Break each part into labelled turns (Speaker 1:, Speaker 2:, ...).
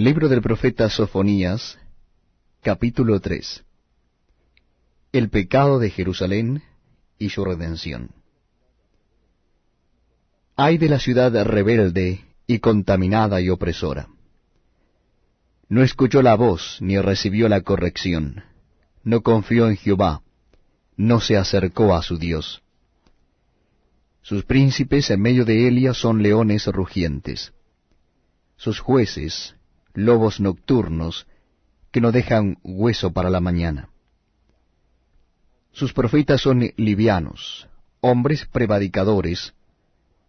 Speaker 1: Libro del profeta Sofonías, capítulo 3 El pecado de Jerusalén y su redención. Ay de la ciudad rebelde y contaminada y opresora. No escuchó la voz ni recibió la corrección, no confió en Jehová, no se acercó a su Dios. Sus príncipes en medio de Elia son leones rugientes. Sus jueces lobos nocturnos que no dejan hueso para la mañana. Sus profetas son livianos, hombres prevadicadores,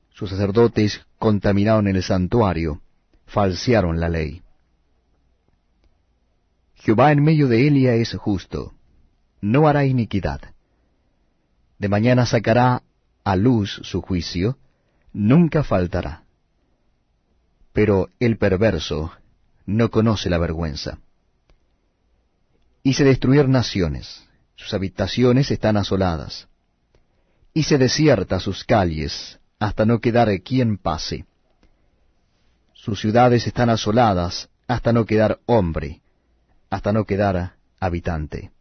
Speaker 1: sus sacerdotes contaminaron el santuario, falsearon la ley. Jehová en medio de Elia es justo, no hará iniquidad. De mañana sacará a luz su juicio, nunca faltará. Pero el perverso no conoce la vergüenza. Hice destruir naciones, sus habitaciones están asoladas. Hice desierta sus calles, hasta no quedar quien pase. Sus ciudades están asoladas, hasta no quedar hombre, hasta no quedar habitante.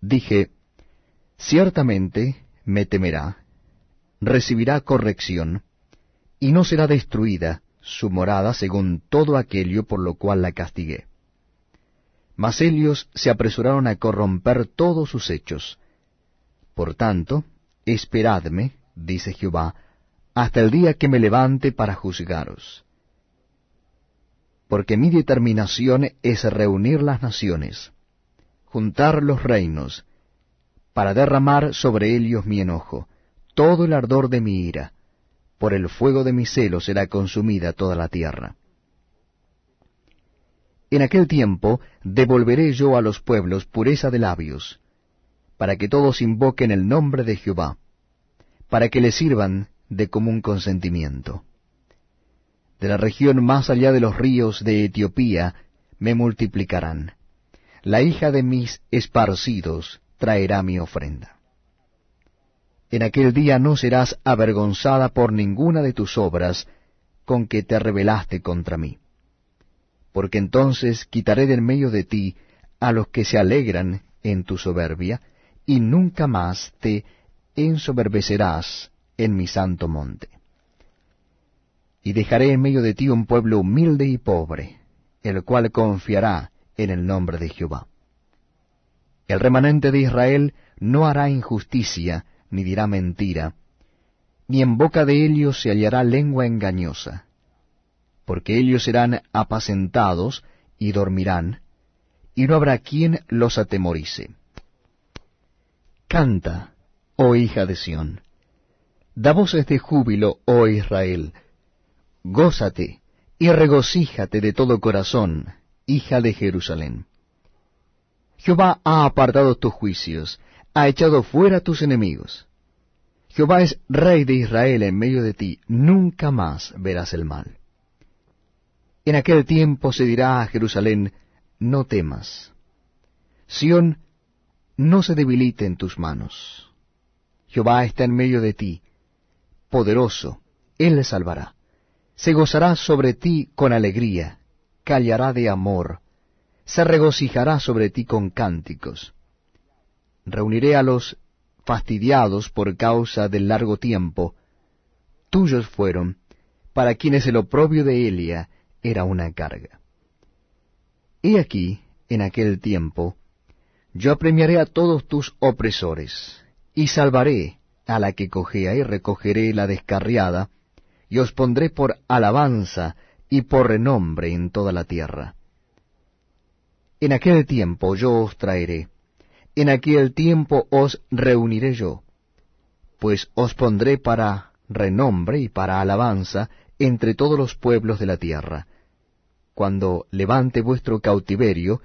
Speaker 1: Dije, ciertamente me temerá, recibirá corrección, y no será destruida, su morada según todo aquello por lo cual la castigué. Mas ellos se apresuraron a corromper todos sus hechos. Por tanto, esperadme, dice Jehová, hasta el día que me levante para juzgaros. Porque mi determinación es reunir las naciones, juntar los reinos, para derramar sobre ellos mi enojo, todo el ardor de mi ira, por el fuego de mi celo será consumida toda la tierra. En aquel tiempo devolveré yo a los pueblos pureza de labios, para que todos invoquen el nombre de Jehová, para que le sirvan de común consentimiento. De la región más allá de los ríos de Etiopía me multiplicarán. La hija de mis esparcidos traerá mi ofrenda. En aquel día no serás avergonzada por ninguna de tus obras con que te rebelaste contra mí. Porque entonces quitaré del medio de ti a los que se alegran en tu soberbia, y nunca más te ensoberbecerás en mi santo monte. Y dejaré en medio de ti un pueblo humilde y pobre, el cual confiará en el nombre de Jehová. El remanente de Israel no hará injusticia, ni dirá mentira, ni en boca de ellos se hallará lengua engañosa, porque ellos serán apacentados y dormirán, y no habrá quien los atemorice. Canta, oh hija de Sión, da voces de júbilo, oh Israel, gózate y regocíjate de todo corazón, hija de Jerusalén. Jehová ha apartado tus juicios, ha echado fuera tus enemigos. Jehová es rey de Israel en medio de ti, nunca más verás el mal. En aquel tiempo se dirá a Jerusalén, no temas. Sión, no se debilite en tus manos. Jehová está en medio de ti, poderoso, Él le salvará. Se gozará sobre ti con alegría, callará de amor, se regocijará sobre ti con cánticos reuniré a los fastidiados por causa del largo tiempo, tuyos fueron, para quienes el oprobio de Elia era una carga. He aquí, en aquel tiempo, yo apremiaré a todos tus opresores, y salvaré a la que cojea y recogeré la descarriada, y os pondré por alabanza y por renombre en toda la tierra. En aquel tiempo yo os traeré, en aquel tiempo os reuniré yo, pues os pondré para renombre y para alabanza entre todos los pueblos de la tierra, cuando levante vuestro cautiverio